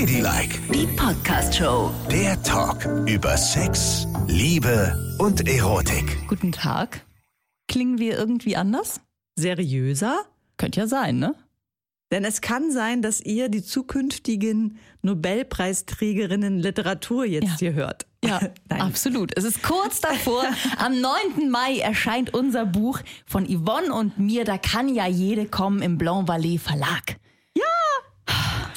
Ladylike, Die Podcast-Show. der Talk über Sex, Liebe und Erotik. Guten Tag. Klingen wir irgendwie anders? seriöser? Könnte ja sein, ne? Denn es kann sein, dass ihr die zukünftigen Nobelpreisträgerinnen Literatur jetzt Ja. hier hört. Ja, Nein. absolut. Es ist kurz davor. Am 9. Mai erscheint unser Buch von Yvonne und mir. Da kann ja jede kommen im Blanc Valley Verlag.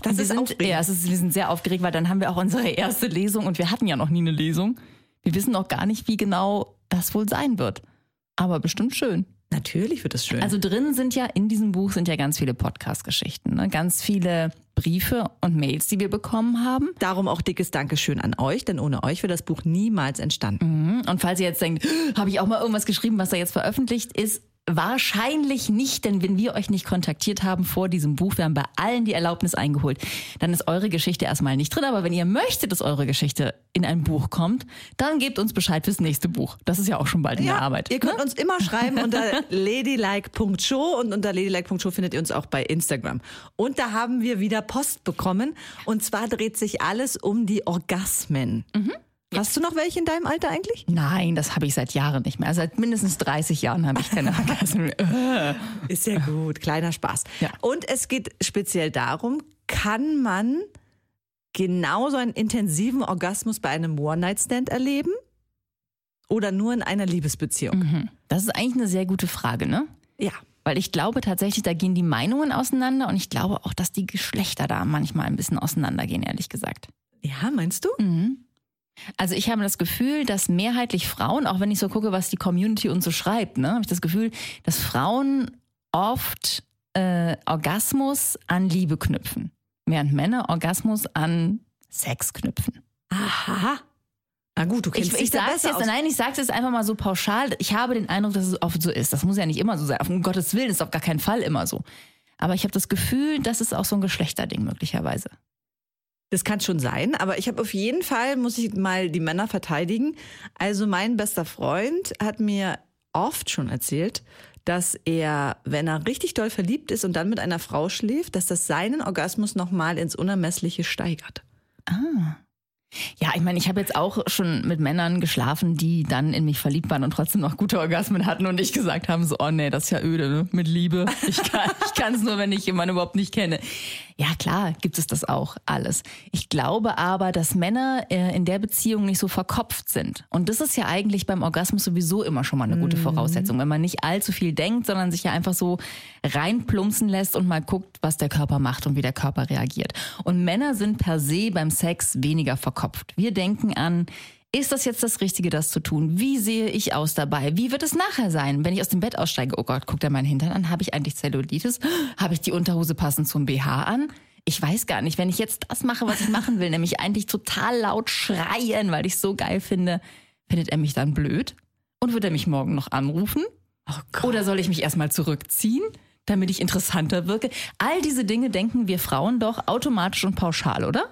Das wir ist sind, aufregend. ja, ist, wir sind sehr aufgeregt, weil dann haben wir auch unsere erste Lesung und wir hatten ja noch nie eine Lesung. Wir wissen noch gar nicht, wie genau das wohl sein wird. Aber bestimmt schön. Natürlich wird es schön. Also drin sind ja, in diesem Buch sind ja ganz viele Podcast-Geschichten, ne? ganz viele Briefe und Mails, die wir bekommen haben. Darum auch dickes Dankeschön an euch, denn ohne euch wäre das Buch niemals entstanden. Und falls ihr jetzt denkt, habe ich auch mal irgendwas geschrieben, was da jetzt veröffentlicht ist, wahrscheinlich nicht, denn wenn wir euch nicht kontaktiert haben vor diesem Buch, wir haben bei allen die Erlaubnis eingeholt, dann ist eure Geschichte erstmal nicht drin. Aber wenn ihr möchtet, dass eure Geschichte in ein Buch kommt, dann gebt uns Bescheid fürs nächste Buch. Das ist ja auch schon bald in der Arbeit. Ihr könnt ne? uns immer schreiben unter ladylike.show und unter ladylike.show findet ihr uns auch bei Instagram. Und da haben wir wieder Post bekommen und zwar dreht sich alles um die Orgasmen. Mhm. Hast du noch welche in deinem Alter eigentlich? Nein, das habe ich seit Jahren nicht mehr. Also seit mindestens 30 Jahren habe ich keine Orgasmen. Äh. Ist ja gut, kleiner Spaß. Ja. Und es geht speziell darum, kann man genauso einen intensiven Orgasmus bei einem One-Night-Stand erleben? Oder nur in einer Liebesbeziehung? Das ist eigentlich eine sehr gute Frage, ne? Ja. Weil ich glaube tatsächlich, da gehen die Meinungen auseinander und ich glaube auch, dass die Geschlechter da manchmal ein bisschen auseinandergehen, ehrlich gesagt. Ja, meinst du? Also ich habe das Gefühl, dass mehrheitlich Frauen, auch wenn ich so gucke, was die Community uns so schreibt, ne, habe ich das Gefühl, dass Frauen oft äh, Orgasmus an Liebe knüpfen, während Männer Orgasmus an Sex knüpfen. Aha. Na gut, du kennst Ich, ich sage besser jetzt, aus. nein, ich sage jetzt einfach mal so pauschal. Ich habe den Eindruck, dass es oft so ist. Das muss ja nicht immer so sein. Um Gottes Willen ist auf gar keinen Fall immer so. Aber ich habe das Gefühl, das ist auch so ein Geschlechterding möglicherweise. Das kann schon sein, aber ich habe auf jeden Fall, muss ich mal die Männer verteidigen. Also mein bester Freund hat mir oft schon erzählt, dass er, wenn er richtig doll verliebt ist und dann mit einer Frau schläft, dass das seinen Orgasmus nochmal ins Unermessliche steigert. Ja, ich meine, ich habe jetzt auch schon mit Männern geschlafen, die dann in mich verliebt waren und trotzdem noch gute Orgasmen hatten und nicht gesagt haben, so, oh nee, das ist ja öde, ne? mit Liebe. Ich kann ich kann es nur, wenn ich jemanden überhaupt nicht kenne. Ja, klar, gibt es das auch alles. Ich glaube aber, dass Männer äh, in der Beziehung nicht so verkopft sind. Und das ist ja eigentlich beim Orgasmus sowieso immer schon mal eine gute Voraussetzung, wenn man nicht allzu viel denkt, sondern sich ja einfach so reinplumpsen lässt und mal guckt, was der Körper macht und wie der Körper reagiert. Und Männer sind per se beim Sex weniger verkopft. Wir denken an, ist das jetzt das Richtige, das zu tun? Wie sehe ich aus dabei? Wie wird es nachher sein, wenn ich aus dem Bett aussteige? Oh Gott, guckt er meinen Hintern an? Habe ich eigentlich Zellulitis? Habe ich die Unterhose passend zum BH an? Ich weiß gar nicht, wenn ich jetzt das mache, was ich machen will, nämlich eigentlich total laut schreien, weil ich es so geil finde, findet er mich dann blöd? Und wird er mich morgen noch anrufen? Oder soll ich mich erstmal zurückziehen, damit ich interessanter wirke? All diese Dinge denken wir Frauen doch automatisch und pauschal, oder?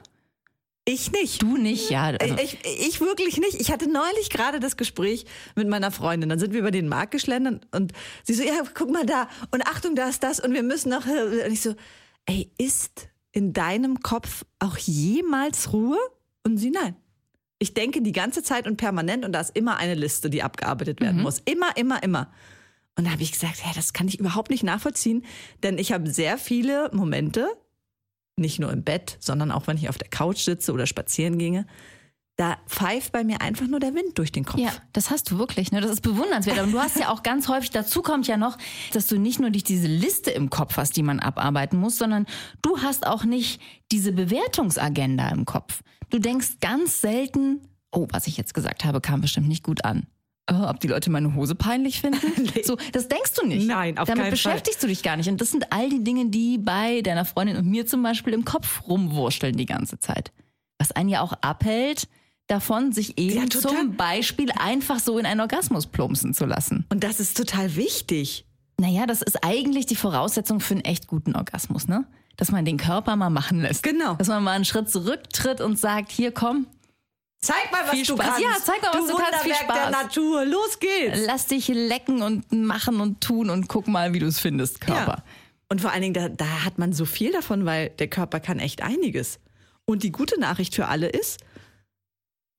Ich nicht. Du nicht, ja. Also, ich, ich wirklich nicht. Ich hatte neulich gerade das Gespräch mit meiner Freundin. Dann sind wir über den Markt geschlendert und sie so, ja, guck mal da und Achtung, da ist das und wir müssen noch. Und ich so, ey, ist in deinem Kopf auch jemals Ruhe? Und sie, nein. Ich denke die ganze Zeit und permanent und da ist immer eine Liste, die abgearbeitet werden muss. Immer, immer, immer. Und da habe ich gesagt, ja, das kann ich überhaupt nicht nachvollziehen, denn ich habe sehr viele Momente, nicht nur im Bett, sondern auch wenn ich auf der Couch sitze oder spazieren ginge, da pfeift bei mir einfach nur der Wind durch den Kopf. Ja, das hast du wirklich. Ne? Das ist bewundernswert. Und du hast ja auch ganz häufig, dazu kommt ja noch, dass du nicht nur dich diese Liste im Kopf hast, die man abarbeiten muss, sondern du hast auch nicht diese Bewertungsagenda im Kopf. Du denkst ganz selten, oh, was ich jetzt gesagt habe, kam bestimmt nicht gut an. Oh, ob die Leute meine Hose peinlich finden? So, das denkst du nicht. Nein, auf Damit keinen Fall. beschäftigst du dich gar nicht. Und das sind all die Dinge, die bei deiner Freundin und mir zum Beispiel im Kopf rumwurschteln die ganze Zeit. Was einen ja auch abhält, davon, sich eben Ja, zum Beispiel einfach so in einen Orgasmus plumpsen zu lassen. Und das ist total wichtig. Naja, das ist eigentlich die Voraussetzung für einen echt guten Orgasmus, ne? Dass man den Körper mal machen lässt. Genau. Dass man mal einen Schritt zurücktritt und sagt, hier komm, Zeig mal, was Viel du Spaß. kannst. Ja, zeig mal, was du kannst. Viel Wunderwerk der Spaß. Natur. Los geht's. lass dich lecken und machen und tun und guck mal, wie du es findest, Körper. Ja. Und vor allen Dingen, da, da hat man so viel davon, weil der Körper kann echt einiges. Und die gute Nachricht für alle ist,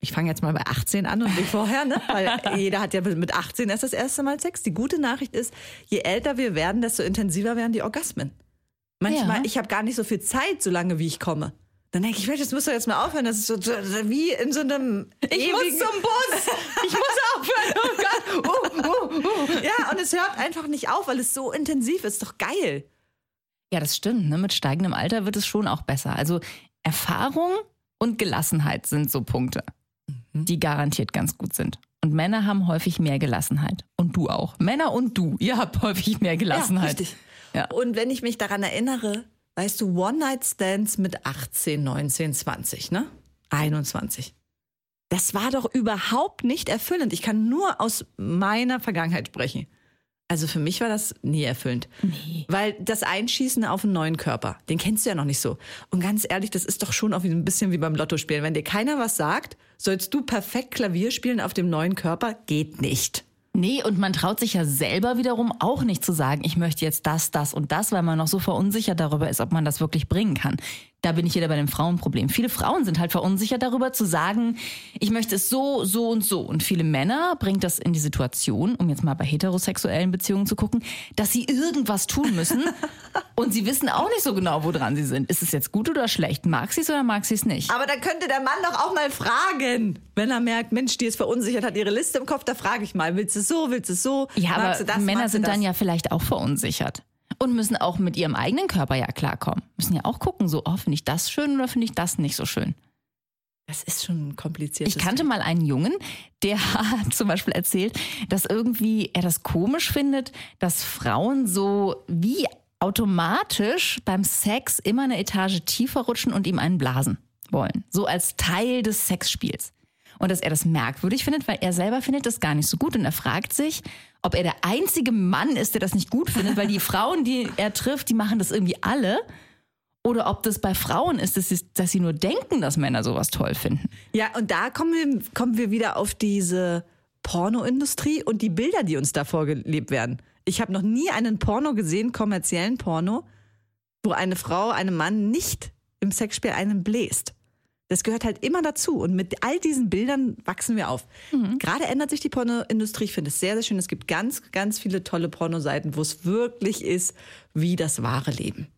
ich fange jetzt mal bei 18 an und nicht vorher, ne? weil jeder hat ja mit 18 erst das erste Mal Sex. Die gute Nachricht ist, je älter wir werden, desto intensiver werden die Orgasmen. Manchmal, Ja. ich habe gar nicht so viel Zeit, so lange wie ich komme. Dann denke ich, Mensch, das musst du jetzt mal aufhören. Das ist so, wie in so einem Ich muss zum Bus. Ich muss aufhören. Oh Gott. Oh, oh, oh. Ja, und es hört einfach nicht auf, weil es so intensiv ist. Doch geil. Ja, das stimmt. Ne? Mit steigendem Alter wird es schon auch besser. Also Erfahrung und Gelassenheit sind so Punkte, die garantiert ganz gut sind. Und Männer haben häufig mehr Gelassenheit. Und du auch. Männer und du, ihr habt häufig mehr Gelassenheit. Ja, richtig. Ja. Und wenn ich mich daran erinnere, weißt du, One-Night-Stands mit 18, 19, 20, ne? 21. Das war doch überhaupt nicht erfüllend. Ich kann nur aus meiner Vergangenheit sprechen. Also für mich war das nie erfüllend. Nee. Weil das Einschießen auf einen neuen Körper, den kennst du ja noch nicht so. Und ganz ehrlich, das ist doch schon auch ein bisschen wie beim Lottospielen. Wenn dir keiner was sagt, sollst du perfekt Klavier spielen auf dem neuen Körper? Geht nicht. Nee, und man traut sich ja selber wiederum auch nicht zu sagen, ich möchte jetzt das, das und das, weil man noch so verunsichert darüber ist, ob man das wirklich bringen kann. Da bin ich wieder bei dem Frauenproblem. Viele Frauen sind halt verunsichert darüber zu sagen, ich möchte es so, so und so. Und viele Männer bringt das in die Situation, um jetzt mal bei heterosexuellen Beziehungen zu gucken, dass sie irgendwas tun müssen und sie wissen auch nicht so genau, woran sie sind. Ist es jetzt gut oder schlecht? Mag sie es oder mag sie es nicht? Aber dann könnte der Mann doch auch mal fragen. Wenn er merkt, Mensch, die ist verunsichert, hat ihre Liste im Kopf, da frage ich mal, willst du es so, willst du es so? Ja, Magst aber du das, Männer sind das? dann ja vielleicht auch verunsichert und müssen auch mit ihrem eigenen Körper ja klarkommen. Müssen ja auch gucken, so, oh, finde ich das schön oder finde ich das nicht so schön. Das ist schon kompliziert. Ich kannte mal einen Jungen, der hat zum Beispiel erzählt, dass irgendwie er das komisch findet, dass Frauen so wie automatisch beim Sex immer eine Etage tiefer rutschen und ihm einen blasen wollen. So als Teil des Sexspiels. Und dass er das merkwürdig findet, weil er selber findet das gar nicht so gut. Und er fragt sich, ob er der einzige Mann ist, der das nicht gut findet, weil die Frauen, die er trifft, die machen das irgendwie alle. Oder ob das bei Frauen ist, dass sie, dass sie nur denken, dass Männer sowas toll finden. Ja, und da kommen wir, kommen wir wieder auf diese Pornoindustrie und die Bilder, die uns da vorgelebt werden. Ich habe noch nie einen Porno gesehen, kommerziellen Porno, wo eine Frau einem Mann nicht im Sexspiel einen bläst. Das gehört halt immer dazu. Und mit all diesen Bildern wachsen wir auf. Gerade ändert sich die Pornoindustrie. Ich finde es sehr, sehr schön. Es gibt ganz, ganz viele tolle Pornoseiten, wo es wirklich ist wie das wahre Leben.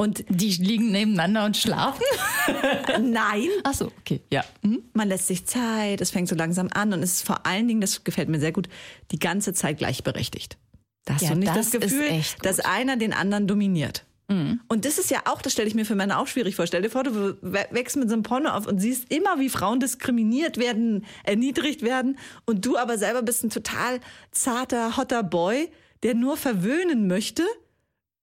Und Die liegen nebeneinander und schlafen? nein, Ach so, okay, ja. Hm? man lässt sich Zeit, es fängt so langsam an und es ist vor allen Dingen, das gefällt mir sehr gut, die ganze Zeit gleichberechtigt. Da hast Ja, du nicht das das, Gefühl. Mhm. dass einer den anderen dominiert. Und das ist ja auch, das stelle ich mir für Männer auch schwierig vor. Stell dir vor, du wächst mit so einem Porno auf und siehst immer, wie Frauen diskriminiert werden, erniedrigt werden und du aber selber bist ein total zarter, hotter Boy, der nur verwöhnen möchte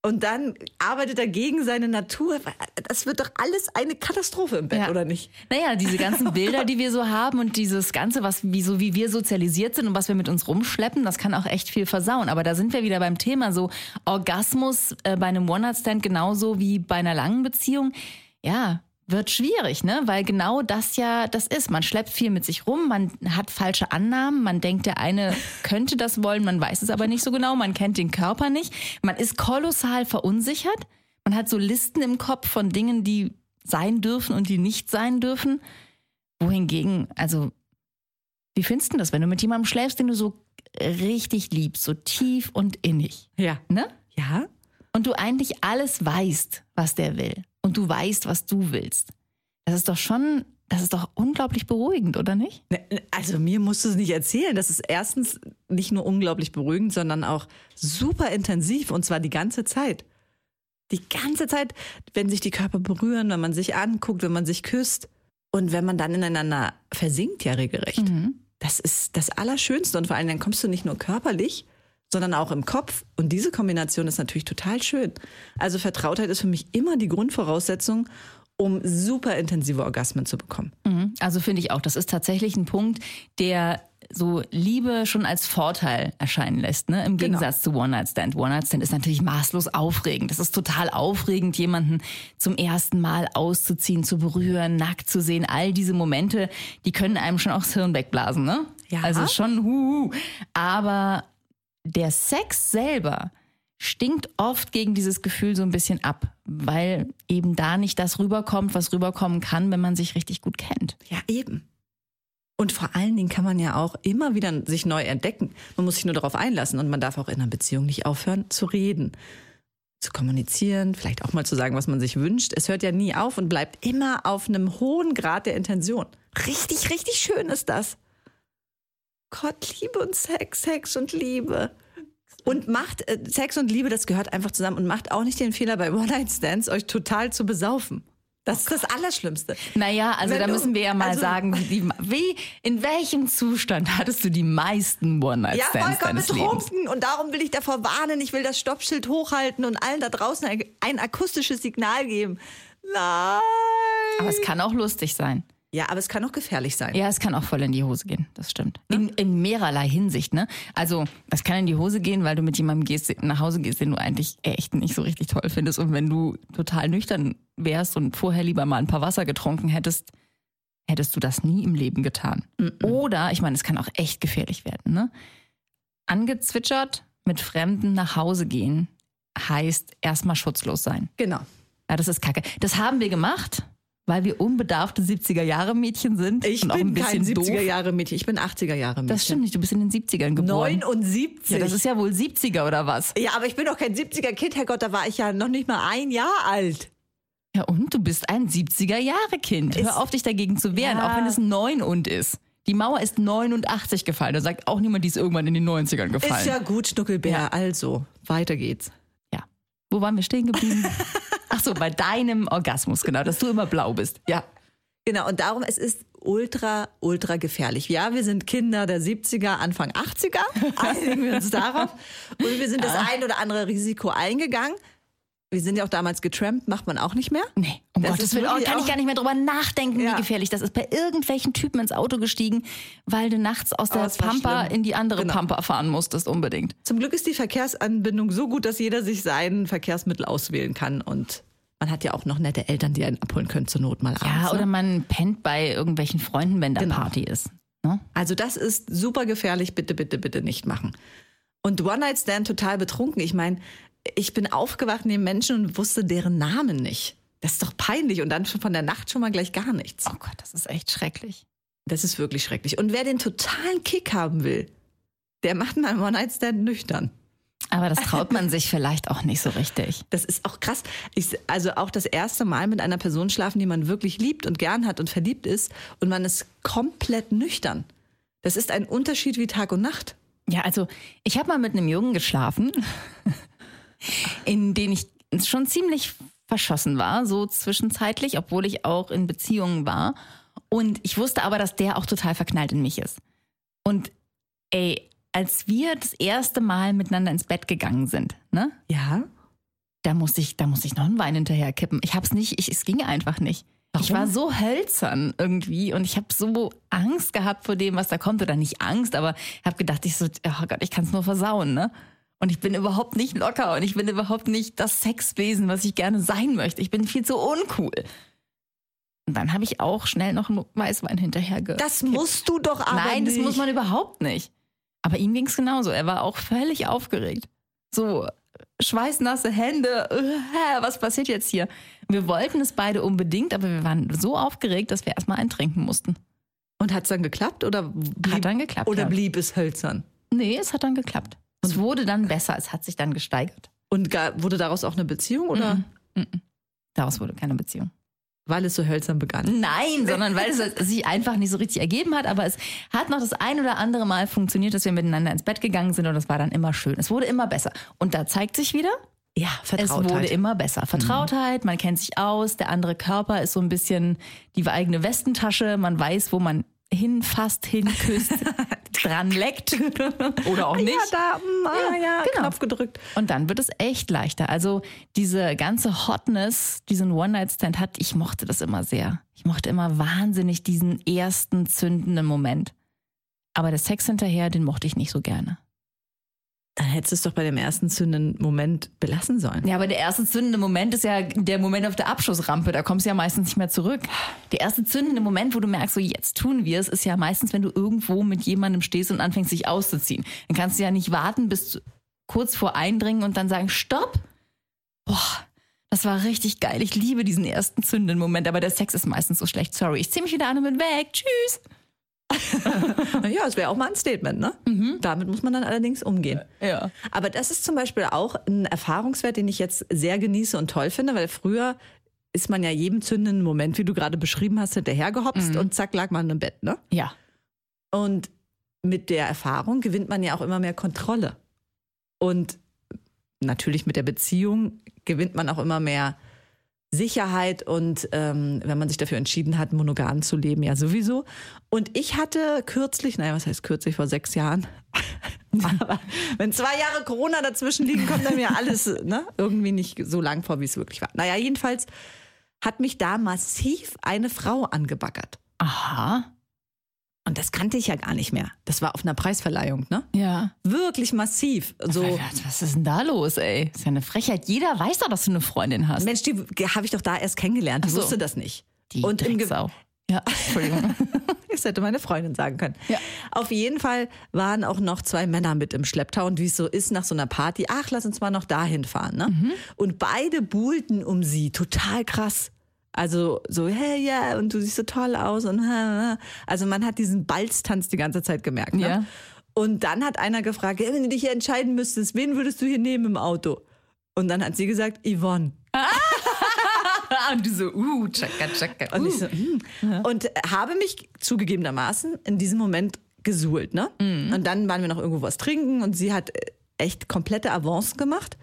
und dann arbeitet er gegen seine Natur. Das wird doch alles eine Katastrophe im Bett, Ja. oder nicht? Naja, diese ganzen Bilder, die wir so haben und dieses Ganze, was wie so wie wir sozialisiert sind und was wir mit uns rumschleppen, das kann auch echt viel versauen. Aber da sind wir wieder beim Thema so Orgasmus äh, bei einem One-Night-Stand genauso wie bei einer langen Beziehung. Ja, wird schwierig, ne? Weil genau das ja das ist. Man schleppt viel mit sich rum, man hat falsche Annahmen, man denkt, der eine könnte das wollen, man weiß es aber nicht so genau, man kennt den Körper nicht, man ist kolossal verunsichert, man hat so Listen im Kopf von Dingen, die sein dürfen und die nicht sein dürfen. Wohingegen, also, wie findest du das, wenn du mit jemandem schläfst, den du so richtig liebst, so tief und innig, Ja. ne? Ja? Und du eigentlich alles weißt, was der will. Und du weißt, was du willst. Das ist doch schon, das ist doch unglaublich beruhigend, oder nicht? Ne, Also mir musst du es nicht erzählen. Das ist erstens nicht nur unglaublich beruhigend, sondern auch super intensiv und zwar die ganze Zeit. Die ganze Zeit, wenn sich die Körper berühren, wenn man sich anguckt, wenn man sich küsst und wenn man dann ineinander versinkt, ja regelrecht. Das ist das Allerschönste und vor allem dann kommst du nicht nur körperlich, sondern auch im Kopf. Und diese Kombination ist natürlich total schön. Also Vertrautheit ist für mich immer die Grundvoraussetzung, um super intensive Orgasmen zu bekommen. Mhm. Also finde ich auch, das ist tatsächlich ein Punkt, der so Liebe schon als Vorteil erscheinen lässt, ne? Im Genau. Gegensatz zu One-Night-Stand. One-Night-Stand ist natürlich maßlos aufregend. Das ist total aufregend, jemanden zum ersten Mal auszuziehen, zu berühren, nackt zu sehen. All diese Momente, die können einem schon auch das Hirn wegblasen, ne? Ja. Also schon, huhu. Aber der Sex selber, stinkt oft gegen dieses Gefühl so ein bisschen ab, weil eben da nicht das rüberkommt, was rüberkommen kann, wenn man sich richtig gut kennt. Ja, eben. Und vor allen Dingen kann man ja auch immer wieder sich neu entdecken. Man muss sich nur darauf einlassen und man darf auch in einer Beziehung nicht aufhören zu reden, zu kommunizieren, vielleicht auch mal zu sagen, was man sich wünscht. Es hört ja nie auf und bleibt immer auf einem hohen Grad der Intention. Richtig, richtig schön ist das. Gott, Liebe und Sex, Sex und Liebe. Und macht äh, Sex und Liebe, das gehört einfach zusammen und macht auch nicht den Fehler bei One-Night-Stands, euch total zu besaufen. Das ist das Allerschlimmste. Naja, also Wenn da du- müssen wir ja mal also- sagen, wie, in welchem Zustand hattest du die meisten Ja, One-Night-Stands vollkommen deines Lebens? betrunken. Und darum will ich davor warnen. Ich will das Stoppschild hochhalten und allen da draußen ein, ein akustisches Signal geben. Nein. Aber es kann auch lustig sein. Ja, aber es kann auch gefährlich sein. Ja, es kann auch voll in die Hose gehen, das stimmt. In, in mehrerlei Hinsicht, ne? Also, es kann in die Hose gehen, weil du mit jemandem gehst, nach Hause gehst, den du eigentlich echt nicht so richtig toll findest. Und wenn du total nüchtern wärst und vorher lieber mal ein paar Wasser getrunken hättest, hättest du das nie im Leben getan. Oder, ich meine, es kann auch echt gefährlich werden, ne? Angezwitschert mit Fremden nach Hause gehen heißt erstmal schutzlos sein. Genau. Ja, das ist kacke. Das haben wir gemacht, weil wir unbedarfte 70er-Jahre-Mädchen sind. Ich und auch bin ein bisschen kein doof. 70er-Jahre-Mädchen. Ich bin 80er-Jahre-Mädchen. Das stimmt nicht, du bist in den 70ern geboren. 79. Ja, das ist ja wohl 70er oder was? ja, aber ich bin doch kein 70er-Kind, Herrgott. Da war ich ja noch nicht mal ein Jahr alt. Ja, und du bist ein 70er-Jahre-Kind. Ist- Hör auf, dich dagegen zu wehren, Ja. auch wenn es 9 und ist. Die Mauer ist 89 gefallen. Da sagt auch niemand, die ist irgendwann in den 90ern gefallen. Ist ja gut, Schnuckelbär. Ja. Also, weiter geht's. ja. Wo waren wir stehen geblieben? Ach so, bei deinem Orgasmus, genau, dass du immer blau bist. Ja. Genau, und darum, es ist ultra, ultra gefährlich. Ja, wir sind Kinder der 70er, Anfang 80er, einigen wir uns darauf. Und wir sind das ein oder andere Risiko eingegangen. Wir sind ja auch damals getrampt, macht man auch nicht mehr. Nee, um Das Gottes ist Willen, oh, kann ich gar nicht mehr drüber nachdenken, Ja. wie gefährlich das ist. Bei irgendwelchen Typen ins Auto gestiegen, weil du nachts aus der Oh, Pampa in die andere Genau. Pampa fahren musstest, unbedingt. Zum Glück ist die Verkehrsanbindung so gut, dass jeder sich sein Verkehrsmittel auswählen kann. Und man hat ja auch noch nette Eltern, die einen abholen können zur Not mal abends. Ja, ne? oder man pennt bei irgendwelchen Freunden, wenn da Genau. Party ist. Ne? Also das ist super gefährlich, bitte, bitte, bitte nicht machen. Und One-Night-Stand total betrunken. Ich meine, ich bin aufgewacht neben Menschen und wusste deren Namen nicht. Das ist doch peinlich und dann schon von der Nacht schon mal gleich gar nichts. Oh Gott, das ist echt schrecklich. Das ist wirklich schrecklich. Und wer den totalen Kick haben will, der macht mal einen One-Night-Stand nüchtern. Aber das traut man sich vielleicht auch nicht so richtig. Das ist auch krass. Ich, also auch das erste Mal mit einer Person schlafen, die man wirklich liebt und gern hat und verliebt ist und man ist komplett nüchtern. Das ist ein Unterschied wie Tag und Nacht. Ja, also ich habe mal mit einem Jungen geschlafen, in den ich schon ziemlich verschossen war, so zwischenzeitlich, obwohl ich auch in Beziehungen war. Und ich wusste aber, dass der auch total verknallt in mich ist. Und ey, als wir das erste Mal miteinander ins Bett gegangen sind, ne, Ja. da musste ich, da musste ich noch einen Wein hinterher kippen. Ich hab's nicht, ich, es ging einfach nicht. Ich war so hölzern irgendwie und ich habe so Angst gehabt vor dem, was da kommt. Oder nicht Angst, aber habe gedacht, ich so, oh Gott, ich kann es nur versauen, ne? Und ich bin überhaupt nicht locker und ich bin überhaupt nicht das Sexwesen, was ich gerne sein möchte. Ich bin viel zu uncool. Und dann habe ich auch schnell noch einen Weißwein hinterher ge Das musst du doch aber Nein, nicht. das muss man überhaupt nicht. Aber ihm ging's genauso. Er war auch völlig aufgeregt. So schweißnasse Hände. äh, Was passiert jetzt hier? Wir wollten es beide unbedingt, aber wir waren so aufgeregt, dass wir erstmal eintrinken mussten. Und hat's dann geklappt oder blieb, Hat dann geklappt. oder ja. blieb es hölzern? Nee, es hat dann geklappt. Es wurde dann besser, es hat sich dann gesteigert. Und gar, wurde daraus auch eine Beziehung oder Daraus wurde keine Beziehung. weil es so hölzern begann? Nein, sondern weil es sich einfach nicht so richtig ergeben hat. Aber es hat noch das ein oder andere Mal funktioniert, dass wir miteinander ins Bett gegangen sind und das war dann immer schön. Es wurde immer besser. Und da zeigt sich wieder, Ja, es wurde Vertrautheit. immer besser. Vertrautheit, man kennt sich aus, der andere Körper ist so ein bisschen die eigene Westentasche, man weiß, wo man hinfasst, hinküsst, dran leckt oder auch nicht. Ja, da, mm, ah, ja, genau. Knopf gedrückt. Und dann wird es echt leichter. Also diese ganze Hotness, diesen One-Night-Stand hat, ich mochte das immer sehr. Ich mochte immer wahnsinnig diesen ersten zündenden Moment. Aber der Sex hinterher, den mochte ich nicht so gerne. Dann hättest du es doch bei dem ersten zündenden Moment belassen sollen. Ja, aber der erste zündende Moment ist ja der Moment auf der Abschussrampe. Da kommst du ja meistens nicht mehr zurück. Der erste zündende Moment, wo du merkst, so jetzt tun wir es, ist ja meistens, wenn du irgendwo mit jemandem stehst und anfängst, dich auszuziehen. Dann kannst du ja nicht warten, bis kurz vor Eindringen und dann sagen, stopp. Boah, das war richtig geil. Ich liebe diesen ersten zündenden Moment, aber der Sex ist meistens so schlecht. Sorry, ich zieh mich wieder an und bin weg. Tschüss. ja, es wäre auch mal ein Statement, ne? Damit muss man dann allerdings umgehen. Ja. Aber das ist zum Beispiel auch ein Erfahrungswert, den ich jetzt sehr genieße und toll finde, weil früher ist man ja jedem zündenden Moment, wie du gerade beschrieben hast, hinterhergehopst und zack lag man im Bett, ne? Ja. Und mit der Erfahrung gewinnt man ja auch immer mehr Kontrolle. Und natürlich mit der Beziehung gewinnt man auch immer mehr Sicherheit und ähm, wenn man sich dafür entschieden hat, monogam zu leben, ja sowieso. Und ich hatte kürzlich, naja, was heißt kürzlich, vor sechs Jahren, aber wenn zwei Jahre Corona dazwischen liegen, kommt dann mir alles ne, irgendwie nicht so lang vor, wie es wirklich war. Naja, jedenfalls hat mich da massiv eine Frau angebaggert. Aha. Und das kannte ich ja gar nicht mehr. Das war auf einer Preisverleihung, ne? Ja. Wirklich massiv. So, Was, was ist denn da los, ey? Ist ja eine Frechheit. Jeder weiß doch, dass du eine Freundin hast. Mensch, die habe ich doch da erst kennengelernt. Ich Ach so. wusste das nicht. Die und im Ge Drecksau. Ja, Entschuldigung. Das hätte meine Freundin sagen können. Ja. Auf jeden Fall waren auch noch zwei Männer mit im Schlepptau und wie es so ist nach so einer Party, ach, lass uns mal noch dahin fahren. Ne? Mhm. Und beide buhlten um sie, total krass. Also so, hey, ja, und du siehst so toll aus und also man hat diesen Balztanz die ganze Zeit gemerkt. Ne? Ja. Und dann hat einer gefragt, "Ja, wenn du dich hier entscheiden müsstest, wen würdest du hier nehmen im Auto? Und dann hat sie gesagt, Yvonne. und du so, uh, tschakka, tschakka. Und uh. ich so, hm. Und habe mich zugegebenermaßen in diesem Moment gesuhlt, ne? Und dann waren wir noch irgendwo was trinken und sie hat echt komplette Avance gemacht.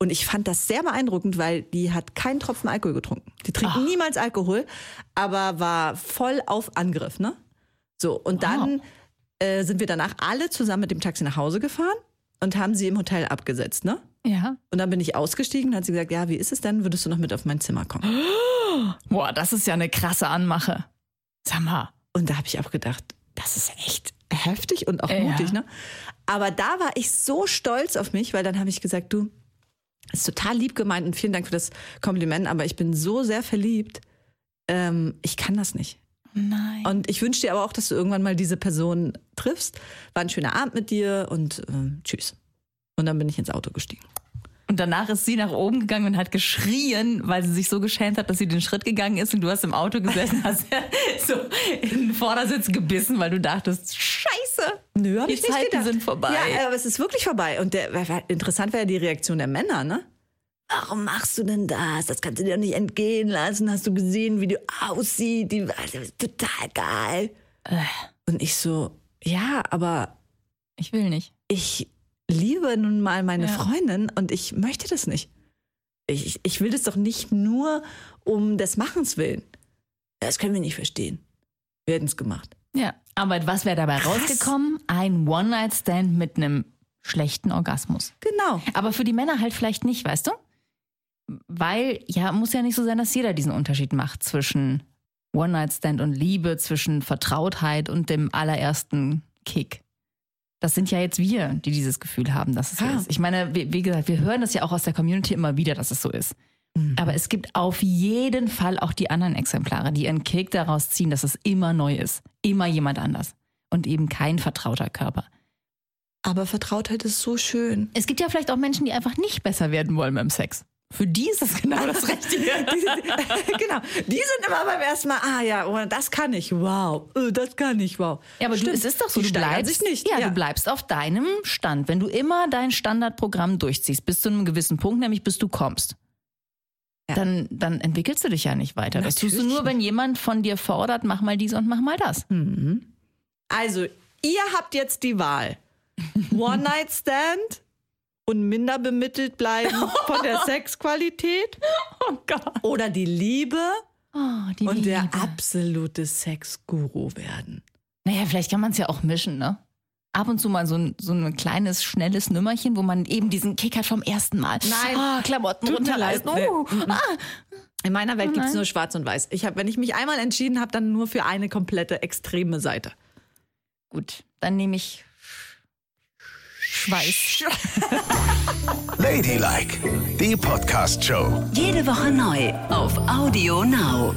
Und ich fand das sehr beeindruckend, weil die hat keinen Tropfen Alkohol getrunken. Die trinkt niemals Alkohol, aber war voll auf Angriff, ne? So, und dann äh, sind wir danach alle zusammen mit dem Taxi nach Hause gefahren und haben sie im Hotel abgesetzt, ne? ja. Und dann bin ich ausgestiegen und hat sie gesagt, ja, wie ist es denn? Würdest du noch mit auf mein Zimmer kommen? Boah, das ist ja eine krasse Anmache. Sag mal. Und da habe ich auch gedacht, das ist echt heftig und auch Ja. mutig, ne? Aber da war ich so stolz auf mich, weil dann habe ich gesagt, du, ist total lieb gemeint und vielen Dank für das Kompliment, aber ich bin so sehr verliebt, ähm, ich kann das nicht. Nein. Und ich wünsche dir aber auch, dass du irgendwann mal diese Person triffst. War ein schöner Abend mit dir und ähm, tschüss. Und dann bin ich ins Auto gestiegen. Und danach ist sie nach oben gegangen und hat geschrien, weil sie sich so geschämt hat, dass sie den Schritt gegangen ist und du hast im Auto gesessen, hast so in den Vordersitz gebissen, weil du dachtest, scheiße, Nö, hab die ich nicht Zeiten gedacht. sind vorbei. Ja, aber es ist wirklich vorbei. Und der, interessant wäre ja die Reaktion der Männer, ne? Warum machst du denn das? Das kannst du dir doch nicht entgehen lassen. Hast du gesehen, wie du aussiehst? Die, total geil. Äh. Und ich so, ja, aber Ich will nicht. ich liebe nun mal meine Ja. Freundin und ich möchte das nicht. Ich, ich will das doch nicht nur um des Machens willen. Das können wir nicht verstehen. Wir hätten es gemacht. Ja, aber was wäre dabei rausgekommen? Ein One-Night-Stand mit einem schlechten Orgasmus. Genau. Aber für die Männer halt vielleicht nicht, weißt du? Weil, ja, muss ja nicht so sein, dass jeder diesen Unterschied macht zwischen One-Night-Stand und Liebe, zwischen Vertrautheit und dem allerersten Kick. Das sind ja jetzt wir, die dieses Gefühl haben, dass es so ist. Ich meine, wie, wie gesagt, wir hören das ja auch aus der Community immer wieder, dass es so ist. Aber es gibt auf jeden Fall auch die anderen Exemplare, die ihren Kick daraus ziehen, dass es immer neu ist. Immer jemand anders. Und eben kein vertrauter Körper. Aber Vertrautheit ist so schön. Es gibt ja vielleicht auch Menschen, die einfach nicht besser werden wollen beim Sex. Für die ist das genau das Richtige. genau. Die sind immer beim ersten Mal, ah ja, oh, das kann ich, wow, äh, das kann ich, wow. Ja, aber du, es ist doch so, Die du bleibst, nicht. Ja, du bleibst auf deinem Stand. Wenn du immer dein Standardprogramm durchziehst, bis zu einem gewissen Punkt, nämlich bis du kommst, Ja. dann, dann entwickelst du dich ja nicht weiter. Das tust du Natürlich nur, wenn jemand von dir fordert, mach mal dies und mach mal das. Also, ihr habt jetzt die Wahl. One-Night-Stand und minder bemittelt bleiben von der Sexqualität Oh Gott. oder die Liebe Oh, die und Liebe. der absolute Sexguru werden. Naja, vielleicht kann man es ja auch mischen, ne? Ab und zu mal so ein, so ein kleines, schnelles Nümmerchen, wo man eben diesen Kick hat vom ersten Mal. Nein. Ah, Klamotten runterreißen. Oh. Nee. Ah. In meiner Welt Oh gibt es nur schwarz und weiß. Ich hab, wenn ich mich einmal entschieden habe, dann nur für eine komplette extreme Seite. Gut, dann nehme ich Schweiß. Ladylike, die Podcast-Show. Jede Woche neu auf Audio Now.